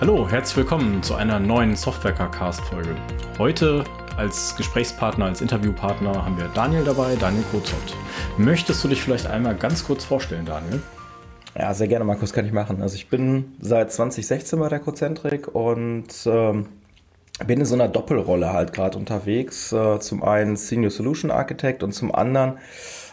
Hallo, herzlich willkommen zu einer neuen Software-Cast-Folge. Heute als Gesprächspartner, als Interviewpartner haben wir Daniel dabei, Daniel Kozot. Möchtest du dich vielleicht einmal ganz kurz vorstellen, Daniel? Ja, sehr gerne, Markus, kann ich machen. Also ich bin seit 2016 bei der Cozentrik und ähm, bin in so einer Doppelrolle halt gerade unterwegs. Äh, zum einen Senior Solution Architect und zum anderen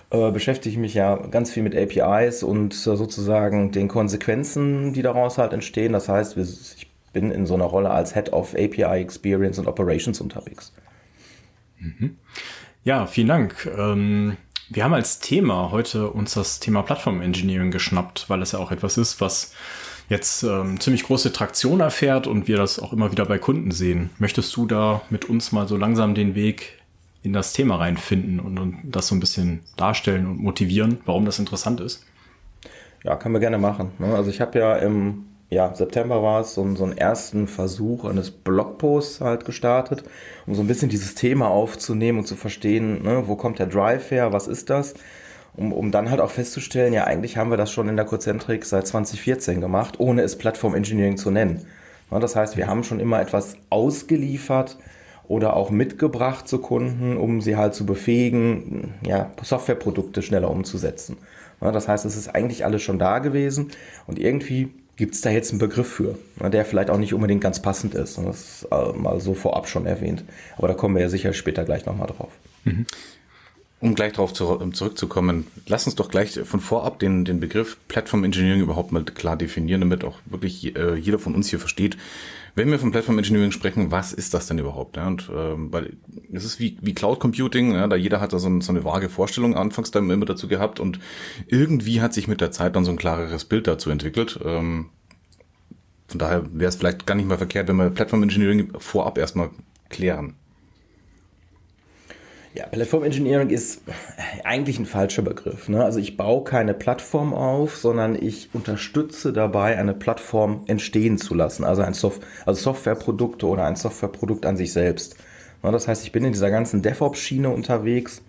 äh, beschäftige ich mich ja ganz viel mit APIs und äh, sozusagen den Konsequenzen, die daraus halt entstehen. Das heißt, ich bin in so einer Rolle als Head of API Experience und Operations unterwegs. Mhm. Ja, vielen Dank. Ähm wir haben als Thema heute uns das Thema Plattform Engineering geschnappt, weil es ja auch etwas ist, was jetzt ähm, ziemlich große Traktion erfährt und wir das auch immer wieder bei Kunden sehen. Möchtest du da mit uns mal so langsam den Weg in das Thema reinfinden und, und das so ein bisschen darstellen und motivieren, warum das interessant ist? Ja, können wir gerne machen. Ne? Also ich habe ja im ja, September war es, so, so einen ersten Versuch eines Blogposts halt gestartet, um so ein bisschen dieses Thema aufzunehmen und zu verstehen, ne, wo kommt der Drive her, was ist das? Um, um dann halt auch festzustellen, ja, eigentlich haben wir das schon in der Cozentrik seit 2014 gemacht, ohne es Plattform Engineering zu nennen. Ja, das heißt, wir haben schon immer etwas ausgeliefert oder auch mitgebracht zu Kunden, um sie halt zu befähigen, ja, Softwareprodukte schneller umzusetzen. Ja, das heißt, es ist eigentlich alles schon da gewesen und irgendwie gibt es da jetzt einen Begriff für, der vielleicht auch nicht unbedingt ganz passend ist. Das ist äh, mal so vorab schon erwähnt. Aber da kommen wir ja sicher später gleich nochmal drauf. Mhm. Um gleich darauf zu, um zurückzukommen, lass uns doch gleich von vorab den, den Begriff Platform Engineering überhaupt mal klar definieren, damit auch wirklich äh, jeder von uns hier versteht, wenn wir von Platform Engineering sprechen, was ist das denn überhaupt? Ja, und ähm, weil es ist wie, wie Cloud Computing, ja, da jeder hat da so, so eine vage Vorstellung anfangs dann immer dazu gehabt und irgendwie hat sich mit der Zeit dann so ein klareres Bild dazu entwickelt. Ähm, von daher wäre es vielleicht gar nicht mal verkehrt, wenn wir Platform Engineering vorab erstmal klären. Ja, Platform Engineering ist eigentlich ein falscher Begriff. Ne? Also ich baue keine Plattform auf, sondern ich unterstütze dabei, eine Plattform entstehen zu lassen. Also ein Soft also Softwareprodukte oder ein Softwareprodukt an sich selbst. Ne? Das heißt, ich bin in dieser ganzen DevOps-Schiene unterwegs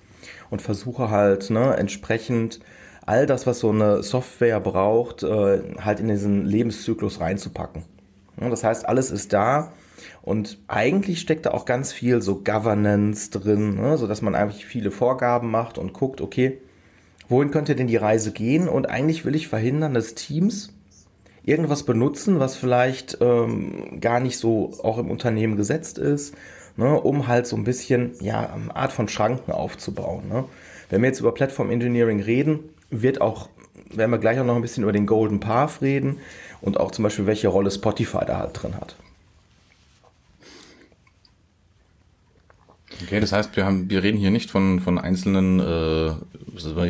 und versuche halt ne, entsprechend all das, was so eine Software braucht, äh, halt in diesen Lebenszyklus reinzupacken. Ne? Das heißt, alles ist da und eigentlich steckt da auch ganz viel so Governance drin, ne? so dass man eigentlich viele Vorgaben macht und guckt, okay, wohin könnte denn die Reise gehen? Und eigentlich will ich verhindern, dass Teams irgendwas benutzen, was vielleicht ähm, gar nicht so auch im Unternehmen gesetzt ist, ne? um halt so ein bisschen, ja, eine Art von Schranken aufzubauen. Ne? Wenn wir jetzt über Platform Engineering reden, wird auch, werden wir gleich auch noch ein bisschen über den Golden Path reden und auch zum Beispiel, welche Rolle Spotify da halt drin hat. Okay, das heißt, wir haben, wir reden hier nicht von, von einzelnen äh,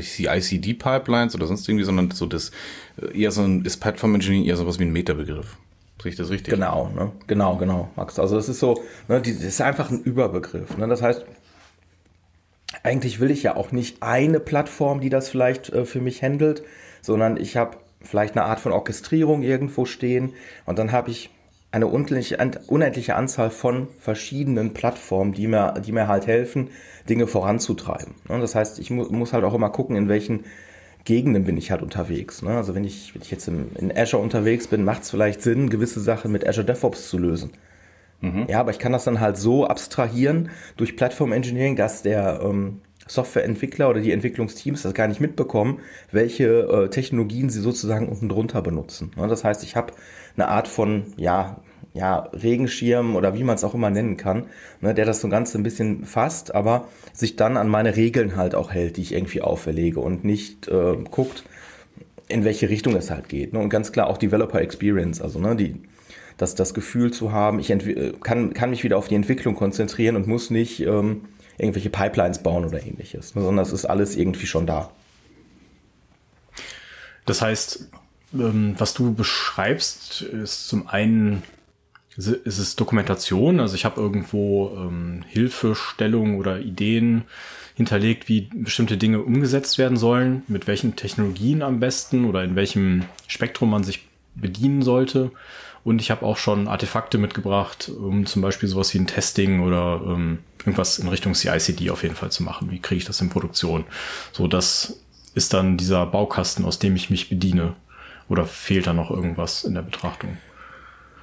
CICD-Pipelines oder sonst irgendwie, sondern so das eher so ein, ist Platform Engineering eher sowas wie ein Metabegriff. Sehe ich das richtig? Genau, ne? genau, genau, Max. Also das ist so, ne, die, das ist einfach ein Überbegriff. Ne? Das heißt, eigentlich will ich ja auch nicht eine Plattform, die das vielleicht äh, für mich handelt, sondern ich habe vielleicht eine Art von Orchestrierung irgendwo stehen und dann habe ich eine unendliche Anzahl von verschiedenen Plattformen, die mir, die mir halt helfen, Dinge voranzutreiben. Ne, das heißt, ich muss halt auch immer gucken, in welchen Gegenden bin ich halt unterwegs. Ne? Also wenn ich, wenn ich jetzt in Azure unterwegs bin, macht es vielleicht Sinn, gewisse Sachen mit Azure DevOps zu lösen. Mhm. Ja, aber ich kann das dann halt so abstrahieren durch Platform Engineering, dass der ähm, Softwareentwickler oder die Entwicklungsteams das gar nicht mitbekommen, welche äh, Technologien sie sozusagen unten drunter benutzen. Ja, das heißt, ich habe eine Art von, ja, ja, Regenschirm oder wie man es auch immer nennen kann, ne, der das so ganz ein bisschen fasst, aber sich dann an meine Regeln halt auch hält, die ich irgendwie auferlege und nicht äh, guckt, in welche Richtung es halt geht. Ne? Und ganz klar auch Developer Experience, also ne, die, das, das Gefühl zu haben, ich kann, kann mich wieder auf die Entwicklung konzentrieren und muss nicht ähm, irgendwelche Pipelines bauen oder ähnliches, ne, sondern es ist alles irgendwie schon da. Das heißt, ähm, was du beschreibst, ist zum einen ist es Dokumentation. Also ich habe irgendwo ähm, Hilfestellungen oder Ideen hinterlegt, wie bestimmte Dinge umgesetzt werden sollen, mit welchen Technologien am besten oder in welchem Spektrum man sich bedienen sollte. Und ich habe auch schon Artefakte mitgebracht, um zum Beispiel sowas wie ein Testing oder ähm, irgendwas in Richtung CICD auf jeden Fall zu machen. Wie kriege ich das in Produktion? So, das ist dann dieser Baukasten, aus dem ich mich bediene. Oder fehlt da noch irgendwas in der Betrachtung?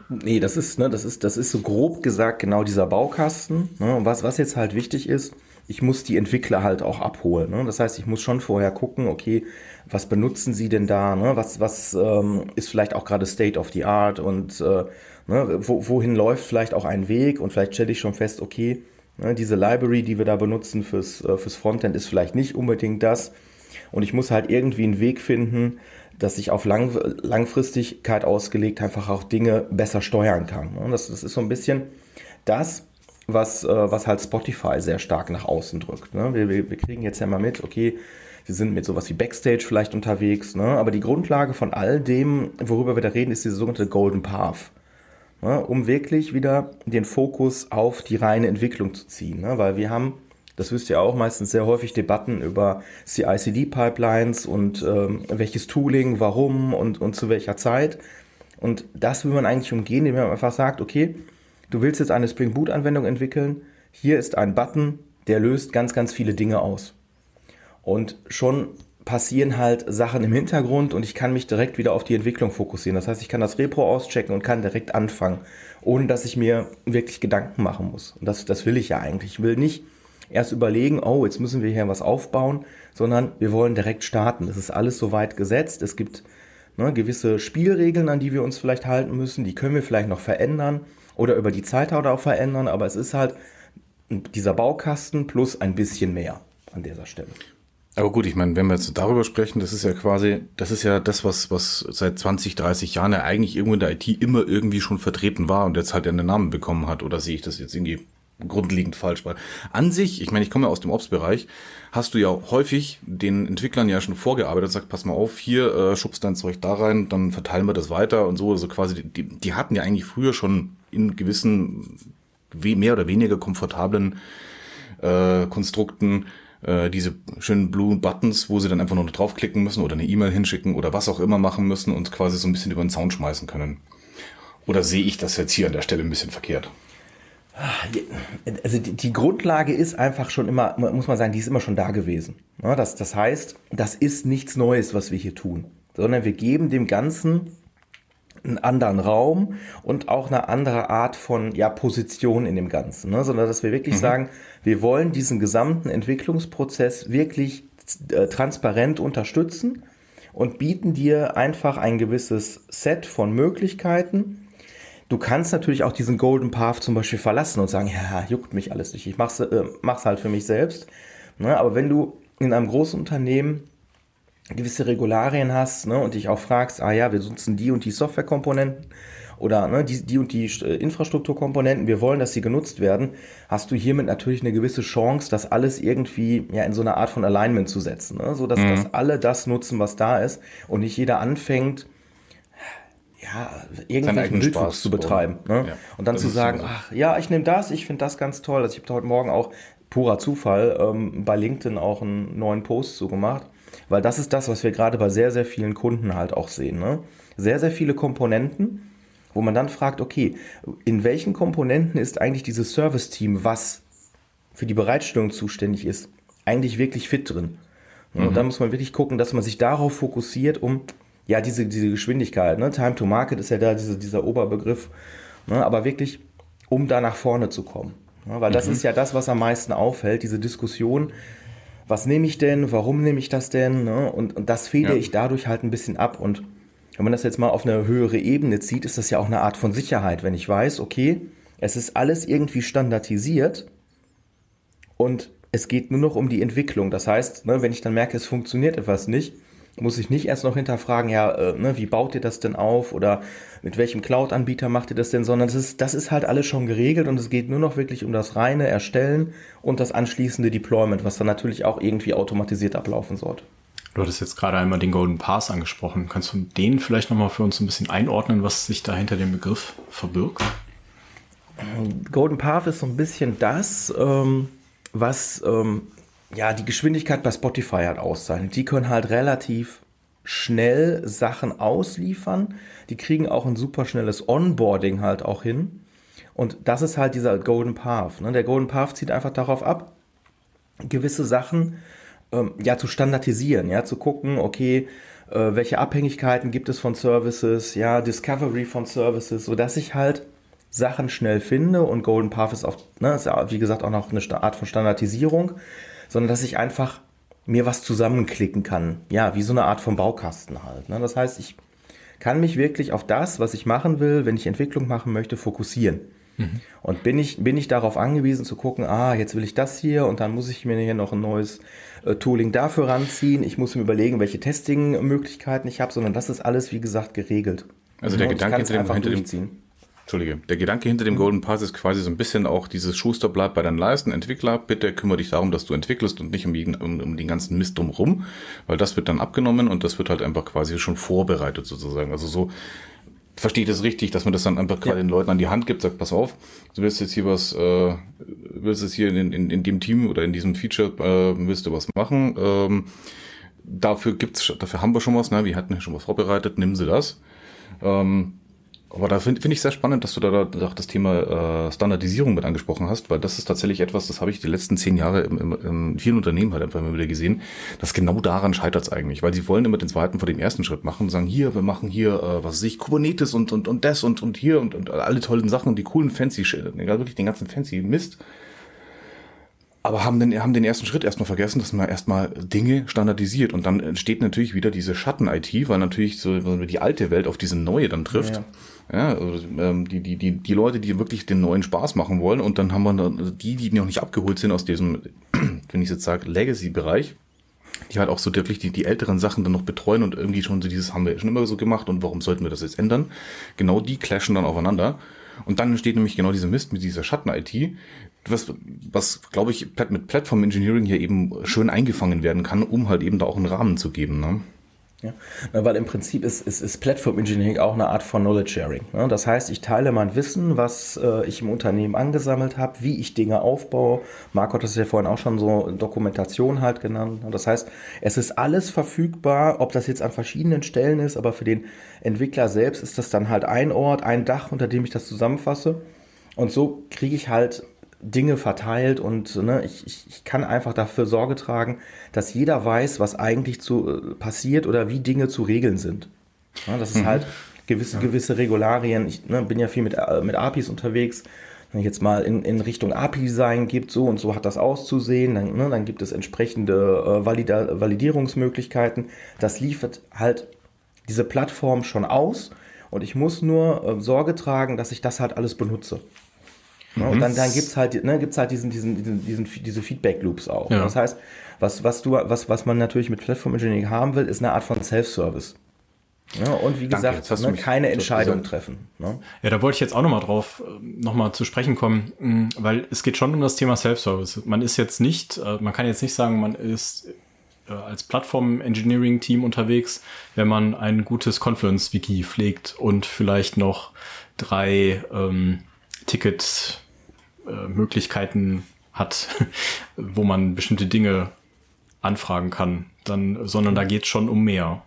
Nee, das ist, ne, das ist, das ist so grob gesagt genau dieser Baukasten. Ne? Was, was jetzt halt wichtig ist, ich muss die Entwickler halt auch abholen. Ne? Das heißt, ich muss schon vorher gucken, okay, was benutzen sie denn da? Ne? Was, was ähm, ist vielleicht auch gerade State of the Art und äh, ne, wo, wohin läuft vielleicht auch ein Weg? Und vielleicht stelle ich schon fest, okay, ne, diese Library, die wir da benutzen fürs, äh, fürs Frontend, ist vielleicht nicht unbedingt das. Und ich muss halt irgendwie einen Weg finden, dass ich auf Lang Langfristigkeit ausgelegt einfach auch Dinge besser steuern kann. Und das, das ist so ein bisschen das, was, äh, was halt Spotify sehr stark nach außen drückt. Ne? Wir, wir, wir kriegen jetzt ja mal mit, okay, wir sind mit sowas wie Backstage vielleicht unterwegs, ne? aber die Grundlage von all dem, worüber wir da reden, ist diese sogenannte Golden Path. Ne? Um wirklich wieder den Fokus auf die reine Entwicklung zu ziehen. Ne? Weil wir haben das wisst ihr auch, meistens sehr häufig Debatten über CI-CD-Pipelines und ähm, welches Tooling, warum und, und zu welcher Zeit. Und das will man eigentlich umgehen, indem man einfach sagt, okay, du willst jetzt eine Spring Boot-Anwendung entwickeln, hier ist ein Button, der löst ganz, ganz viele Dinge aus. Und schon passieren halt Sachen im Hintergrund und ich kann mich direkt wieder auf die Entwicklung fokussieren. Das heißt, ich kann das Repro auschecken und kann direkt anfangen, ohne dass ich mir wirklich Gedanken machen muss. Und das, das will ich ja eigentlich. Ich will nicht erst überlegen, oh, jetzt müssen wir hier was aufbauen, sondern wir wollen direkt starten. Das ist alles soweit gesetzt. Es gibt ne, gewisse Spielregeln, an die wir uns vielleicht halten müssen. Die können wir vielleicht noch verändern oder über die Zeit auch verändern, aber es ist halt dieser Baukasten plus ein bisschen mehr an dieser Stelle. Aber gut, ich meine, wenn wir jetzt darüber sprechen, das ist ja quasi, das ist ja das, was, was seit 20, 30 Jahren ja eigentlich irgendwo in der IT immer irgendwie schon vertreten war und jetzt halt einen Namen bekommen hat. Oder sehe ich das jetzt irgendwie grundlegend falsch, weil an sich, ich meine, ich komme ja aus dem Ops-Bereich, hast du ja häufig den Entwicklern ja schon vorgearbeitet, sagt, pass mal auf, hier äh, schubst dein Zeug da rein, dann verteilen wir das weiter und so, also quasi, die, die hatten ja eigentlich früher schon in gewissen, mehr oder weniger komfortablen äh, Konstrukten äh, diese schönen Blue Buttons, wo sie dann einfach nur draufklicken müssen oder eine E-Mail hinschicken oder was auch immer machen müssen und quasi so ein bisschen über den Zaun schmeißen können. Oder sehe ich das jetzt hier an der Stelle ein bisschen verkehrt? Also die, die, Grundlage ist einfach schon immer, muss man sagen, die ist immer schon da gewesen. Das, das heißt, das ist nichts Neues, was wir hier tun, sondern wir geben dem Ganzen einen anderen Raum und auch eine andere Art von ja, Position in dem Ganzen, ne? sondern dass wir wirklich mhm. sagen, wir wollen diesen gesamten Entwicklungsprozess wirklich äh, transparent unterstützen und bieten dir einfach ein gewisses Set von Möglichkeiten, Du kannst natürlich auch diesen Golden Path zum Beispiel verlassen und sagen, ja, juckt mich alles nicht, ich mach's, äh, mach's halt für mich selbst. Ne? Aber wenn du in einem großen Unternehmen gewisse Regularien hast ne, und dich auch fragst, ah ja, wir nutzen die und die Softwarekomponenten oder ne, die, die und die äh, Infrastrukturkomponenten, wir wollen, dass sie genutzt werden, hast du hiermit natürlich eine gewisse Chance, das alles irgendwie ja in so eine Art von Alignment zu setzen, ne, so dass, mhm. dass alle das nutzen, was da ist und nicht jeder anfängt, ja, irgendwelchen Wildwuchs zu betreiben. Ne? Ja, und dann zu sagen, so. ach ja, ich nehme das, ich finde das ganz toll. Also ich habe heute Morgen auch purer Zufall ähm, bei LinkedIn auch einen neuen Post zugemacht, weil das ist das, was wir gerade bei sehr, sehr vielen Kunden halt auch sehen. Ne? Sehr, sehr viele Komponenten, wo man dann fragt, okay, in welchen Komponenten ist eigentlich dieses Service-Team, was für die Bereitstellung zuständig ist, eigentlich wirklich fit drin? Und mhm. da muss man wirklich gucken, dass man sich darauf fokussiert, um ja, diese, diese Geschwindigkeit, ne? Time to Market ist ja da diese, dieser Oberbegriff, ne? aber wirklich, um da nach vorne zu kommen. Ne? Weil das mhm. ist ja das, was am meisten auffällt, diese Diskussion, was nehme ich denn, warum nehme ich das denn? Ne? Und, und das federe ja. ich dadurch halt ein bisschen ab. Und wenn man das jetzt mal auf eine höhere Ebene zieht, ist das ja auch eine Art von Sicherheit, wenn ich weiß, okay, es ist alles irgendwie standardisiert und es geht nur noch um die Entwicklung. Das heißt, ne, wenn ich dann merke, es funktioniert etwas nicht, muss ich nicht erst noch hinterfragen, ja, äh, ne, wie baut ihr das denn auf oder mit welchem Cloud-Anbieter macht ihr das denn, sondern das ist, das ist halt alles schon geregelt und es geht nur noch wirklich um das reine Erstellen und das anschließende Deployment, was dann natürlich auch irgendwie automatisiert ablaufen sollte. Du hattest jetzt gerade einmal den Golden Pass angesprochen. Kannst du den vielleicht nochmal für uns ein bisschen einordnen, was sich da hinter dem Begriff verbirgt? Golden Path ist so ein bisschen das, ähm, was ähm, ja, die Geschwindigkeit bei Spotify halt auszeichnet. Die können halt relativ schnell Sachen ausliefern. Die kriegen auch ein super schnelles Onboarding halt auch hin. Und das ist halt dieser Golden Path. Ne? Der Golden Path zieht einfach darauf ab, gewisse Sachen ähm, ja zu standardisieren, ja zu gucken, okay, äh, welche Abhängigkeiten gibt es von Services, ja, Discovery von Services, sodass ich halt Sachen schnell finde und Golden Path ist auch, ne, ist ja wie gesagt auch noch eine Art von Standardisierung, sondern dass ich einfach mir was zusammenklicken kann. Ja, wie so eine Art von Baukasten halt. Ne? Das heißt, ich kann mich wirklich auf das, was ich machen will, wenn ich Entwicklung machen möchte, fokussieren. Mhm. Und bin ich, bin ich darauf angewiesen zu gucken, ah, jetzt will ich das hier und dann muss ich mir hier noch ein neues äh, Tooling dafür ranziehen. Ich muss mir überlegen, welche Testing-Möglichkeiten ich habe, sondern das ist alles, wie gesagt, geregelt. Also der Gedanke hinter dem, hinter dem, Entschuldige, der Gedanke hinter dem Golden Pass ist quasi so ein bisschen auch dieses Schuster bleibt bei deinen Leisten, Entwickler, bitte kümmere dich darum, dass du entwickelst und nicht um, jeden, um, um den ganzen Mist drumherum, weil das wird dann abgenommen und das wird halt einfach quasi schon vorbereitet sozusagen. Also so verstehe ich das richtig, dass man das dann einfach gerade ja. den Leuten an die Hand gibt, sagt, pass auf, du willst jetzt hier was, äh, willst jetzt hier in, in, in dem Team oder in diesem Feature, äh, willst du was machen, ähm, dafür gibt's, dafür haben wir schon was, ne? wir hatten ja schon was vorbereitet, nimm sie das. Ähm, aber da finde find ich sehr spannend, dass du da, da das Thema äh, Standardisierung mit angesprochen hast, weil das ist tatsächlich etwas, das habe ich die letzten zehn Jahre im, im, in vielen Unternehmen halt einfach immer wieder gesehen, dass genau daran scheitert es eigentlich, weil sie wollen immer den zweiten vor dem ersten Schritt machen und sagen, hier, wir machen hier, äh, was weiß ich, Kubernetes und, und, und das und, und hier und, und alle tollen Sachen und die coolen fancy, wirklich den ganzen fancy Mist aber haben den, haben den ersten Schritt erstmal vergessen, dass man erstmal Dinge standardisiert und dann entsteht natürlich wieder diese Schatten-IT, weil natürlich so die alte Welt auf diese neue dann trifft. Ja, ja. Ja also, ähm, die, die, die, die Leute, die wirklich den neuen Spaß machen wollen und dann haben wir also die, die noch nicht abgeholt sind aus diesem, wenn ich jetzt sage, Legacy-Bereich, die halt auch so wirklich die, die älteren Sachen dann noch betreuen und irgendwie schon so dieses haben wir schon immer so gemacht und warum sollten wir das jetzt ändern? Genau die clashen dann aufeinander. Und dann entsteht nämlich genau dieser Mist mit dieser Schatten-IT, was, was glaube ich, mit Platform Engineering hier eben schön eingefangen werden kann, um halt eben da auch einen Rahmen zu geben. Ne? Ja, weil im Prinzip ist, ist, ist Platform Engineering auch eine Art von Knowledge Sharing. Ne? Das heißt, ich teile mein Wissen, was äh, ich im Unternehmen angesammelt habe, wie ich Dinge aufbaue. Marco hat das ja vorhin auch schon so Dokumentation halt genannt. Das heißt, es ist alles verfügbar, ob das jetzt an verschiedenen Stellen ist, aber für den Entwickler selbst ist das dann halt ein Ort, ein Dach, unter dem ich das zusammenfasse. Und so kriege ich halt Dinge verteilt und ne, ich, ich, kann einfach dafür Sorge tragen, dass jeder weiß, was eigentlich zu, äh, passiert oder wie Dinge zu regeln sind. Ja, das ist mhm. halt gewisse, ja. gewisse Regularien. Ich ne, bin ja viel mit, äh, mit APIs unterwegs. Wenn ich jetzt mal in, in Richtung API-Design gibt, so und so hat das auszusehen, dann, ne, dann gibt es entsprechende äh, Valida Validierungsmöglichkeiten. Das liefert halt diese Plattform schon aus und ich muss nur äh, Sorge tragen, dass ich das halt alles benutze. Ne? Und dann, dann gibt es halt, ne, gibt's halt diesen, diesen, diesen, diesen, diese Feedback-Loops auch. Ja. Das heißt, was, was, du, was, was man natürlich mit Platform Engineering haben will, ist eine Art von Self-Service. Ja, und wie gesagt, ne, keine Entscheidung treffen. Ne? Ja, da wollte ich jetzt auch nochmal drauf äh, nochmal zu sprechen kommen, mm, weil es geht schon um das Thema Self-Service. Man ist jetzt nicht, äh, man kann jetzt nicht sagen, man ist äh, als Plattform-Engineering-Team unterwegs, wenn man ein gutes Confluence-Wiki pflegt und vielleicht noch drei ähm, Tickets äh, Möglichkeiten hat, wo man bestimmte Dinge anfragen kann, dann, sondern da geht es schon um mehr.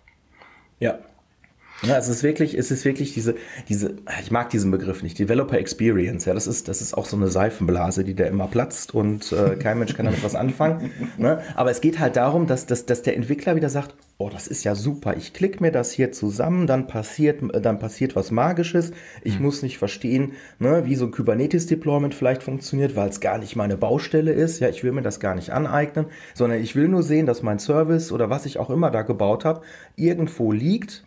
Ja, es ist wirklich, es ist wirklich diese, diese, ich mag diesen Begriff nicht, Developer Experience. Ja, das ist, das ist auch so eine Seifenblase, die da immer platzt und äh, kein Mensch kann damit was anfangen. Ne? Aber es geht halt darum, dass, dass, dass der Entwickler wieder sagt, oh, das ist ja super, ich klicke mir das hier zusammen, dann passiert, dann passiert was Magisches. Ich mhm. muss nicht verstehen, ne, wie so ein Kubernetes-Deployment vielleicht funktioniert, weil es gar nicht meine Baustelle ist. Ja, ich will mir das gar nicht aneignen, sondern ich will nur sehen, dass mein Service oder was ich auch immer da gebaut habe, irgendwo liegt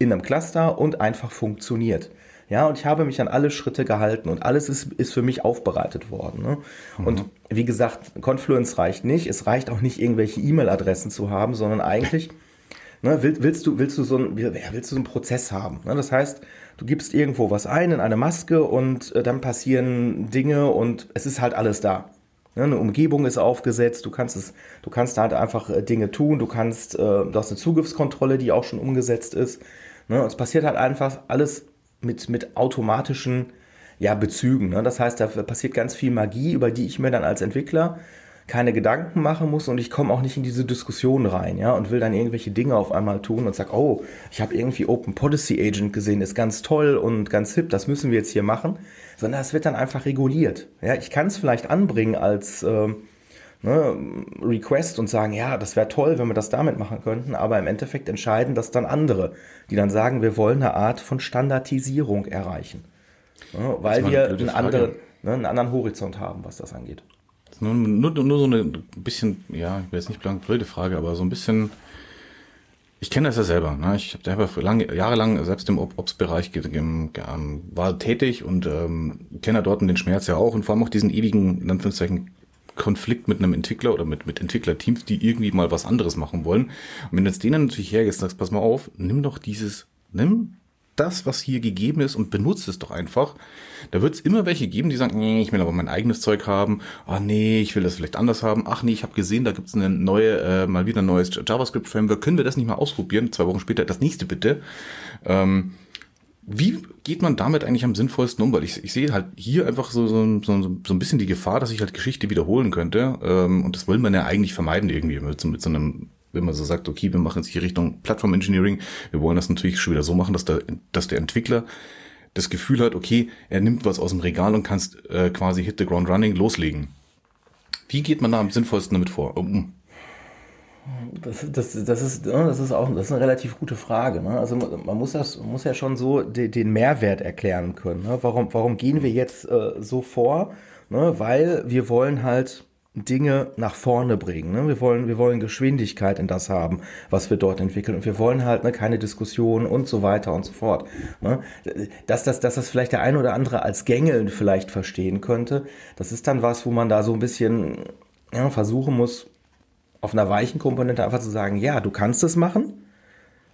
in einem Cluster und einfach funktioniert. Ja, und ich habe mich an alle Schritte gehalten und alles ist, ist für mich aufbereitet worden. Ne? Mhm. Und wie gesagt, Confluence reicht nicht. Es reicht auch nicht, irgendwelche E-Mail-Adressen zu haben, sondern eigentlich ne, willst, willst, du, willst, du so ein, willst du so einen Prozess haben. Ne? Das heißt, du gibst irgendwo was ein in eine Maske und äh, dann passieren Dinge und es ist halt alles da. Ne? Eine Umgebung ist aufgesetzt, du kannst es, du kannst halt einfach äh, Dinge tun, du kannst, äh, du hast eine Zugriffskontrolle, die auch schon umgesetzt ist. Ne? Es passiert halt einfach alles mit, mit automatischen ja, Bezügen. Ne? Das heißt, da passiert ganz viel Magie, über die ich mir dann als Entwickler keine Gedanken machen muss und ich komme auch nicht in diese Diskussion rein, ja, und will dann irgendwelche Dinge auf einmal tun und sag, oh, ich habe irgendwie Open Policy Agent gesehen, ist ganz toll und ganz hip, das müssen wir jetzt hier machen, sondern es wird dann einfach reguliert. Ja, ich kann es vielleicht anbringen als ähm, ne, Request und sagen, ja, das wäre toll, wenn wir das damit machen könnten, aber im Endeffekt entscheiden das dann andere, die dann sagen, wir wollen eine Art von Standardisierung erreichen. Ne, weil wir einen anderen, ne, einen anderen Horizont haben, was das angeht. Nur, nur, nur so eine bisschen, ja, ich will jetzt nicht blank blöde Frage, aber so ein bisschen, ich kenne das ja selber. Ne? Ich habe selber lange, jahrelang selbst im Ops-Bereich war tätig und ähm, kenne dort den Schmerz ja auch und vor allem auch diesen ewigen, in Anführungszeichen, Konflikt mit einem Entwickler oder mit, mit Entwicklerteams, die irgendwie mal was anderes machen wollen. Und wenn du jetzt denen natürlich hergehst sagst, pass mal auf, nimm doch dieses, nimm das, was hier gegeben ist und benutzt es doch einfach. Da wird es immer welche geben, die sagen, nee, ich will aber mein eigenes Zeug haben. Ah nee, ich will das vielleicht anders haben. Ach nee, ich habe gesehen, da gibt es eine neue, äh, mal wieder ein neues JavaScript-Framework. Können wir das nicht mal ausprobieren? Zwei Wochen später das nächste bitte. Ähm, wie geht man damit eigentlich am sinnvollsten um? Weil ich, ich sehe halt hier einfach so, so, so, so ein bisschen die Gefahr, dass ich halt Geschichte wiederholen könnte. Ähm, und das will man ja eigentlich vermeiden irgendwie mit, mit so einem wenn man so sagt, okay, wir machen jetzt hier Richtung Plattform Engineering, wir wollen das natürlich schon wieder so machen, dass der, dass der Entwickler das Gefühl hat, okay, er nimmt was aus dem Regal und kannst äh, quasi hit the ground running loslegen. Wie geht man da am sinnvollsten damit vor? Um. Das, das, das, ist, das ist auch das ist eine relativ gute Frage. Ne? Also man muss das muss ja schon so den, den Mehrwert erklären können. Ne? Warum, warum gehen wir jetzt äh, so vor? Ne? Weil wir wollen halt Dinge nach vorne bringen. Ne? Wir, wollen, wir wollen Geschwindigkeit in das haben, was wir dort entwickeln. Und wir wollen halt ne, keine Diskussion und so weiter und so fort. Ne? Dass, das, dass das vielleicht der eine oder andere als Gängeln vielleicht verstehen könnte, das ist dann was, wo man da so ein bisschen ja, versuchen muss, auf einer weichen Komponente einfach zu sagen, ja, du kannst es machen,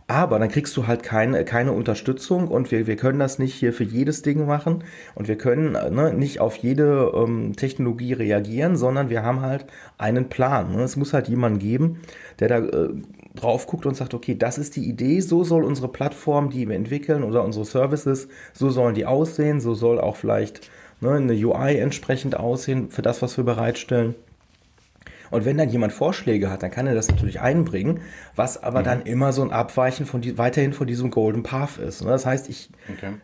aber dann kriegst du halt keine, keine Unterstützung und wir, wir können das nicht hier für jedes Ding machen und wir können ne, nicht auf jede ähm, Technologie reagieren, sondern wir haben halt einen Plan. Ne? Es muss halt jemanden geben, der da äh, drauf guckt und sagt, okay, das ist die Idee, so soll unsere Plattform, die wir entwickeln oder unsere Services, so sollen die aussehen, so soll auch vielleicht ne, eine UI entsprechend aussehen für das, was wir bereitstellen. Und wenn dann jemand Vorschläge hat, dann kann er das natürlich einbringen, was aber mhm. dann immer so ein Abweichen von die, weiterhin von diesem Golden Path ist. Ne? Das heißt, ich okay.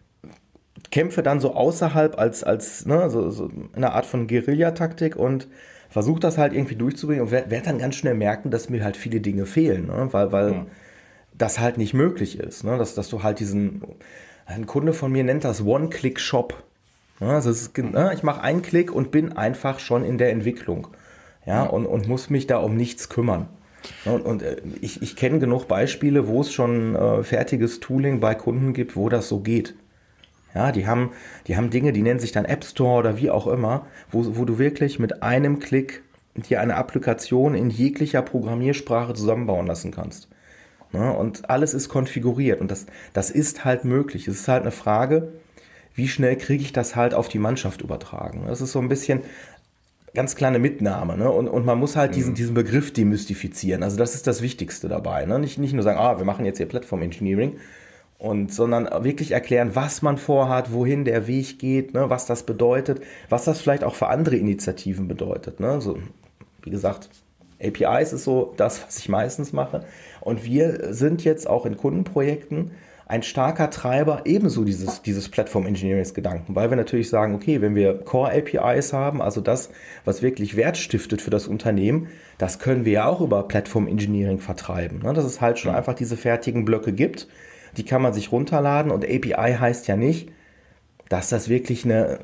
kämpfe dann so außerhalb als, als ne, so, so eine Art von Guerillataktik und versuche das halt irgendwie durchzubringen und werde werd dann ganz schnell merken, dass mir halt viele Dinge fehlen, ne? weil, weil mhm. das halt nicht möglich ist. Ne? Dass, dass du halt diesen, ein Kunde von mir nennt das One-Click-Shop. Ne? Also ist, ne? ich mache einen Klick und bin einfach schon in der Entwicklung ja, und, und muss mich da um nichts kümmern. Und, und äh, ich, ich kenne genug Beispiele, wo es schon äh, fertiges Tooling bei Kunden gibt, wo das so geht. Ja, die haben, die haben Dinge, die nennen sich dann App Store oder wie auch immer, wo, wo du wirklich mit einem Klick dir eine Applikation in jeglicher Programmiersprache zusammenbauen lassen kannst. Ja, und alles ist konfiguriert und das, das ist halt möglich. Es ist halt eine Frage, wie schnell kriege ich das halt auf die Mannschaft übertragen. Das ist so ein bisschen, ganz kleine Mitnahme. Ne? Und, und man muss halt diesen, mhm. diesen Begriff demystifizieren. Also das ist das Wichtigste dabei. Ne? Nicht, nicht nur sagen, ah, wir machen jetzt hier Platform Engineering, und, sondern wirklich erklären, was man vorhat, wohin der Weg geht, ne? was das bedeutet, was das vielleicht auch für andere Initiativen bedeutet. Ne? So, wie gesagt, APIs ist so das, was ich meistens mache. Und wir sind jetzt auch in Kundenprojekten ein starker Treiber ebenso dieses, dieses Platform Engineering-Gedanken, weil wir natürlich sagen, okay, wenn wir Core APIs haben, also das, was wirklich Wert stiftet für das Unternehmen, das können wir ja auch über Platform Engineering vertreiben. Ne? Dass es halt schon einfach diese fertigen Blöcke gibt, die kann man sich runterladen und API heißt ja nicht, dass das wirklich eine,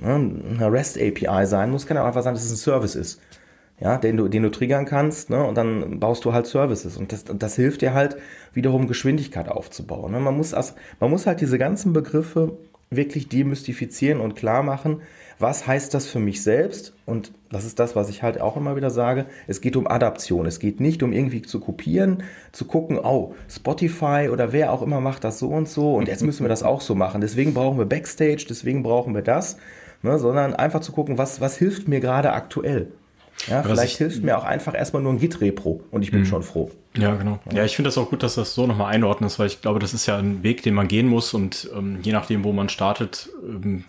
ne, eine REST API sein muss, kann ja auch einfach sein, dass es ein Service ist ja, den du, den du triggern kannst, ne? Und dann baust du halt Services. Und das, das hilft dir halt wiederum Geschwindigkeit aufzubauen. Ne? Man, muss also, man muss halt diese ganzen Begriffe wirklich demystifizieren und klar machen, was heißt das für mich selbst? Und das ist das, was ich halt auch immer wieder sage. Es geht um Adaption. Es geht nicht um irgendwie zu kopieren, zu gucken, oh, Spotify oder wer auch immer macht das so und so und jetzt müssen wir das auch so machen. Deswegen brauchen wir Backstage, deswegen brauchen wir das, ne? sondern einfach zu gucken, was, was hilft mir gerade aktuell. Ja, vielleicht ich, hilft mir auch einfach erstmal nur ein Git-Repro und ich bin mhm. schon froh. Ja, genau. Ja, ich finde das auch gut, dass das so nochmal einordnet ist, weil ich glaube, das ist ja ein Weg, den man gehen muss und ähm, je nachdem, wo man startet, ähm,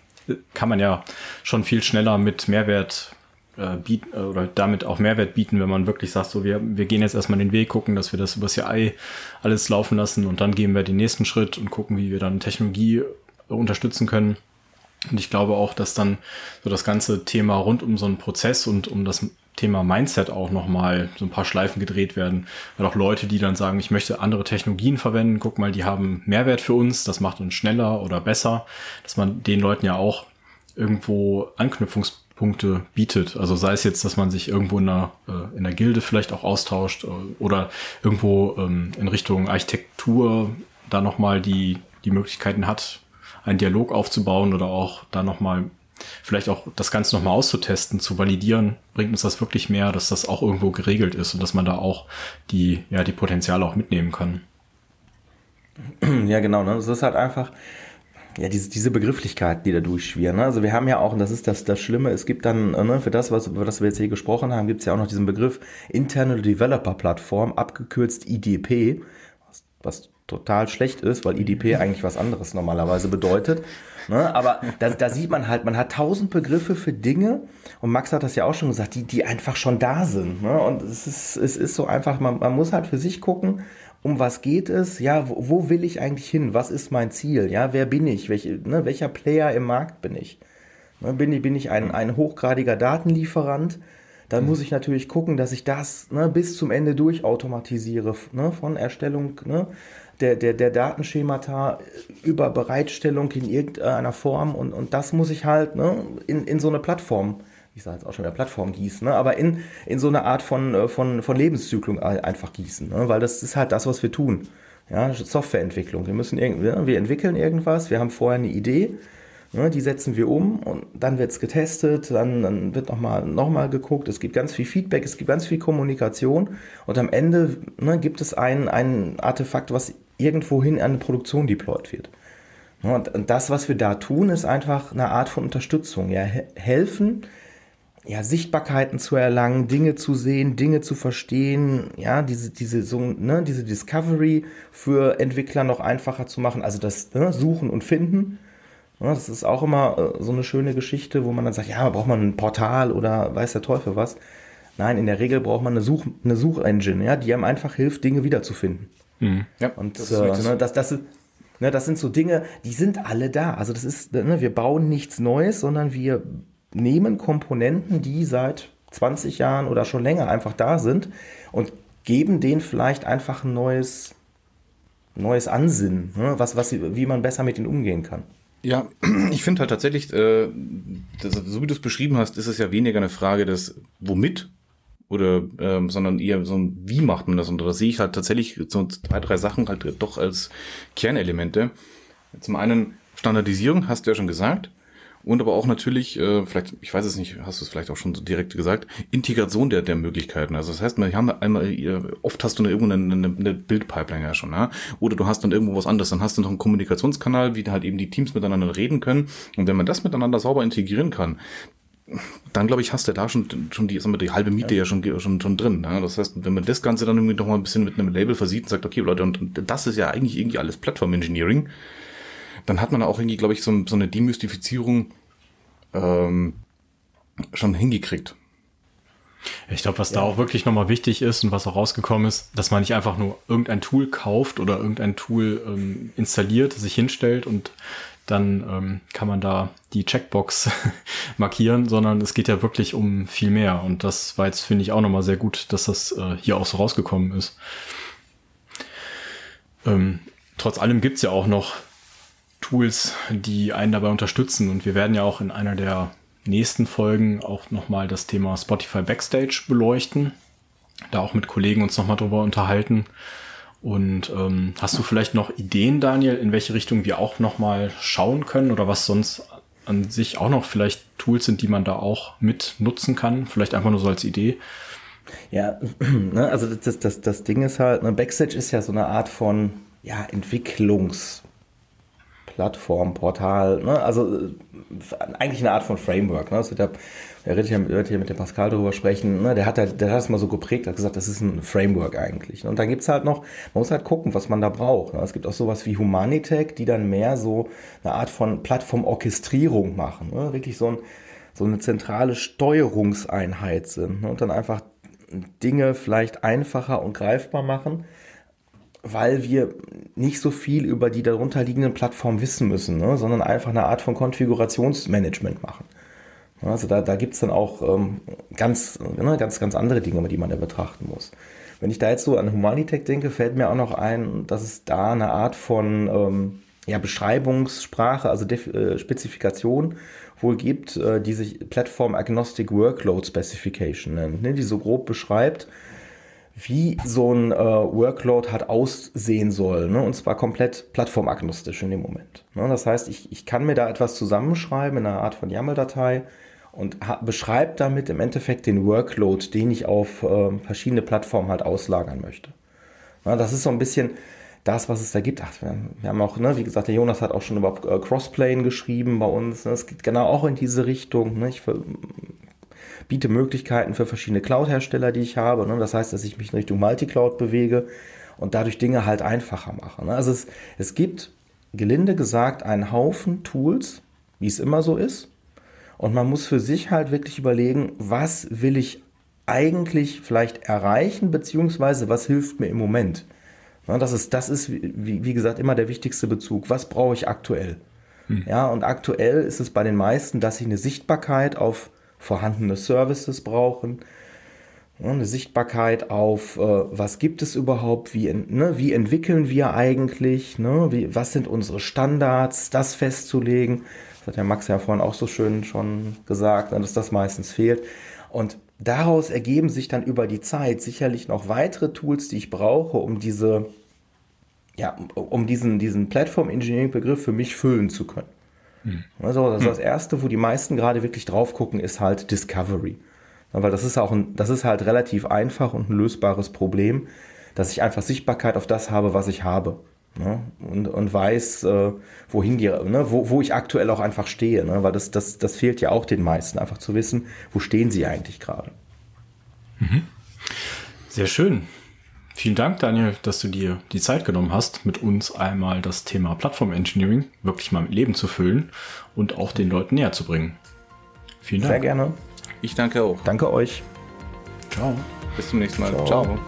kann man ja schon viel schneller mit Mehrwert äh, bieten äh, oder damit auch Mehrwert bieten, wenn man wirklich sagt, so wir, wir gehen jetzt erstmal den Weg, gucken, dass wir das über CI alles laufen lassen und dann gehen wir den nächsten Schritt und gucken, wie wir dann Technologie unterstützen können. Und ich glaube auch, dass dann so das ganze Thema rund um so einen Prozess und um das Thema Mindset auch nochmal so ein paar Schleifen gedreht werden. Weil auch Leute, die dann sagen, ich möchte andere Technologien verwenden, guck mal, die haben Mehrwert für uns, das macht uns schneller oder besser, dass man den Leuten ja auch irgendwo Anknüpfungspunkte bietet. Also sei es jetzt, dass man sich irgendwo in einer, äh, in der Gilde vielleicht auch austauscht äh, oder irgendwo ähm, in Richtung Architektur da nochmal die, die Möglichkeiten hat, einen Dialog aufzubauen oder auch da nochmal vielleicht auch das Ganze nochmal auszutesten, zu validieren, bringt uns das wirklich mehr, dass das auch irgendwo geregelt ist und dass man da auch die, ja, die Potenziale auch mitnehmen kann. Ja, genau. Ne? Das ist halt einfach, ja, diese, diese Begrifflichkeiten, die da durchschwirren. Ne? Also wir haben ja auch, und das ist das, das Schlimme, es gibt dann, ne, für das, was, über das wir jetzt hier gesprochen haben, gibt es ja auch noch diesen Begriff Internal Developer Plattform, abgekürzt IDP, was, was total schlecht ist, weil IDP eigentlich was anderes normalerweise bedeutet. Ne? Aber da, da sieht man halt, man hat tausend Begriffe für Dinge und Max hat das ja auch schon gesagt, die, die einfach schon da sind. Ne? Und es ist, es ist so einfach, man, man muss halt für sich gucken, um was geht es? Ja, wo, wo, will ich eigentlich hin? Was ist mein Ziel? Ja, wer bin ich? Welche, ne, welcher Player im Markt bin ich? Ne, bin ich, bin ich ein, ein hochgradiger Datenlieferant? Dann muss ich natürlich gucken, dass ich das ne, bis zum Ende durchautomatisiere, ne, von Erstellung ne, der, der, der Datenschemata über Bereitstellung in irgendeiner Form und, und das muss ich halt ne, in, in so eine Plattform ich sage jetzt auch schon der Plattform gießen, ne? aber in, in so eine Art von, äh, von, von Lebenszyklung einfach gießen, ne? weil das ist halt das, was wir tun. Ja, Softwareentwicklung. Wir müssen irgendwie, wir entwickeln irgendwas, wir haben vorher eine Idee, ne? die setzen wir um und dann wird es getestet, dann, dann wird nochmal noch mal geguckt, es gibt ganz viel Feedback, es gibt ganz viel Kommunikation und am Ende ne, gibt es ein, ein Artefakt, was irgendwohin an eine Produktion deployed wird. Und das, was wir da tun, ist einfach eine Art von Unterstützung. Ja, helfen, ja, Sichtbarkeiten zu erlangen, Dinge zu sehen, Dinge zu verstehen, ja, diese, diese, so, ne, diese Discovery für Entwickler noch einfacher zu machen, also das ne, Suchen und Finden. Ja, das ist auch immer äh, so eine schöne Geschichte, wo man dann sagt, ja, braucht man ein Portal oder weiß der Teufel was. Nein, in der Regel braucht man eine, Such, eine Suchengine, ja, die einem einfach hilft, Dinge wiederzufinden. Mhm. Ja, und das, äh, ne, das, das, ne, das sind so Dinge, die sind alle da. Also das ist, ne, wir bauen nichts Neues, sondern wir nehmen Komponenten, die seit 20 Jahren oder schon länger einfach da sind und geben denen vielleicht einfach ein neues, neues Ansinnen, ne? was, was, wie man besser mit ihnen umgehen kann. Ja, ich finde halt tatsächlich, äh, das, so wie du es beschrieben hast, ist es ja weniger eine Frage des Womit oder ähm, sondern eher so ein Wie macht man das und da sehe ich halt tatsächlich so zwei drei Sachen halt doch als Kernelemente. Zum einen Standardisierung hast du ja schon gesagt und aber auch natürlich, äh, vielleicht, ich weiß es nicht, hast du es vielleicht auch schon so direkt gesagt, Integration der, der Möglichkeiten. Also das heißt, wir haben einmal, oft hast du eine, irgendwo eine, eine Bildpipeline ja schon, ja? oder du hast dann irgendwo was anderes, dann hast du noch einen Kommunikationskanal, wie halt eben die Teams miteinander reden können. Und wenn man das miteinander sauber integrieren kann, dann glaube ich, hast du da schon, schon die, sagen wir, die halbe Miete ja, ja schon, schon, schon drin. Ja? Das heißt, wenn man das Ganze dann irgendwie noch mal ein bisschen mit einem Label versieht und sagt, okay, Leute, und, und das ist ja eigentlich irgendwie alles Plattform Engineering, dann hat man auch irgendwie, glaube ich, so, so eine Demystifizierung ähm, schon hingekriegt. Ich glaube, was ja. da auch wirklich nochmal wichtig ist und was auch rausgekommen ist, dass man nicht einfach nur irgendein Tool kauft oder irgendein Tool ähm, installiert, sich hinstellt und dann ähm, kann man da die Checkbox markieren, sondern es geht ja wirklich um viel mehr. Und das war jetzt, finde ich, auch nochmal sehr gut, dass das äh, hier auch so rausgekommen ist. Ähm, trotz allem gibt's ja auch noch Tools, die einen dabei unterstützen. Und wir werden ja auch in einer der nächsten Folgen auch nochmal das Thema Spotify Backstage beleuchten. Da auch mit Kollegen uns nochmal drüber unterhalten. Und ähm, hast du vielleicht noch Ideen, Daniel, in welche Richtung wir auch nochmal schauen können oder was sonst an sich auch noch vielleicht Tools sind, die man da auch mit nutzen kann? Vielleicht einfach nur so als Idee. Ja, ne, also das, das, das Ding ist halt, ne, Backstage ist ja so eine Art von ja, Entwicklungs- Plattform, Portal, ne? also äh, eigentlich eine Art von Framework. Ne? Der wird hier, wird hier mit dem Pascal darüber sprechen, ne? der, hat halt, der hat es mal so geprägt, hat gesagt, das ist ein Framework eigentlich. Ne? Und dann gibt es halt noch, man muss halt gucken, was man da braucht. Ne? Es gibt auch sowas wie Humanitech, die dann mehr so eine Art von Plattformorchestrierung machen. Ne? Wirklich so, ein, so eine zentrale Steuerungseinheit sind ne? und dann einfach Dinge vielleicht einfacher und greifbar machen weil wir nicht so viel über die darunter liegenden Plattformen wissen müssen, ne, sondern einfach eine Art von Konfigurationsmanagement machen. Also da, da gibt es dann auch ähm, ganz, ne, ganz, ganz andere Dinge, die man da betrachten muss. Wenn ich da jetzt so an Humanitech denke, fällt mir auch noch ein, dass es da eine Art von ähm, ja, Beschreibungssprache, also Def äh, Spezifikation wohl gibt, äh, die sich Platform Agnostic Workload Specification nennt, ne, die so grob beschreibt, wie so ein äh, Workload hat aussehen soll. Ne? Und zwar komplett plattformagnostisch in dem Moment. Ne? Das heißt, ich, ich kann mir da etwas zusammenschreiben in einer Art von YAML-Datei und beschreibt damit im Endeffekt den Workload, den ich auf äh, verschiedene Plattformen halt auslagern möchte. Ja, das ist so ein bisschen das, was es da gibt. Ach, wir, wir haben auch, ne, wie gesagt, der Jonas hat auch schon über äh, Crossplane geschrieben bei uns. Es geht genau auch in diese Richtung. Ne? Ich biete Möglichkeiten für verschiedene Cloud-Hersteller, die ich habe. Ne? Das heißt, dass ich mich in Richtung Multicloud bewege und dadurch Dinge halt einfacher mache. Ne? Also es, es gibt, gelinde gesagt, einen Haufen Tools, wie es immer so ist. Und man muss für sich halt wirklich überlegen, was will ich eigentlich vielleicht erreichen, beziehungsweise was hilft mir im Moment. Ne? Das ist, das ist wie, wie gesagt, immer der wichtigste Bezug. Was brauche ich aktuell? Hm. Ja, und aktuell ist es bei den meisten, dass sie eine Sichtbarkeit auf vorhandene Services brauchen, eine Sichtbarkeit auf, äh, was gibt es überhaupt, wie, ne, wie entwickeln wir eigentlich, ne, wie, was sind unsere Standards, das festzulegen. Das hat der Max ja vorhin auch so schön schon gesagt, ne, dass das meistens fehlt. Und daraus ergeben sich dann über die Zeit sicherlich noch weitere Tools, die ich brauche, um diese, ja, um diesen, diesen Platform Engineering Begriff für mich füllen zu können. Hm. Also das, das erste, wo die meisten gerade wirklich drauf gucken, ist halt Discovery. Weil das ist auch ein, das ist halt relativ einfach und ein lösbares Problem, dass ich einfach Sichtbarkeit auf das habe, was ich habe. Ne? Und, und weiß, äh, wohin die, ne? wo, wo ich aktuell auch einfach stehe. Ne? Weil das, das, das fehlt ja auch den meisten, einfach zu wissen, wo stehen sie eigentlich gerade. Mhm. Sehr schön. Vielen Dank, Daniel, dass du dir die Zeit genommen hast, mit uns einmal das Thema Plattform Engineering wirklich mal mit Leben zu füllen und auch den Leuten näher zu bringen. Vielen Dank. Sehr gerne. Ich danke auch. Danke euch. Ciao. Bis zum nächsten Mal. Ciao. Ciao.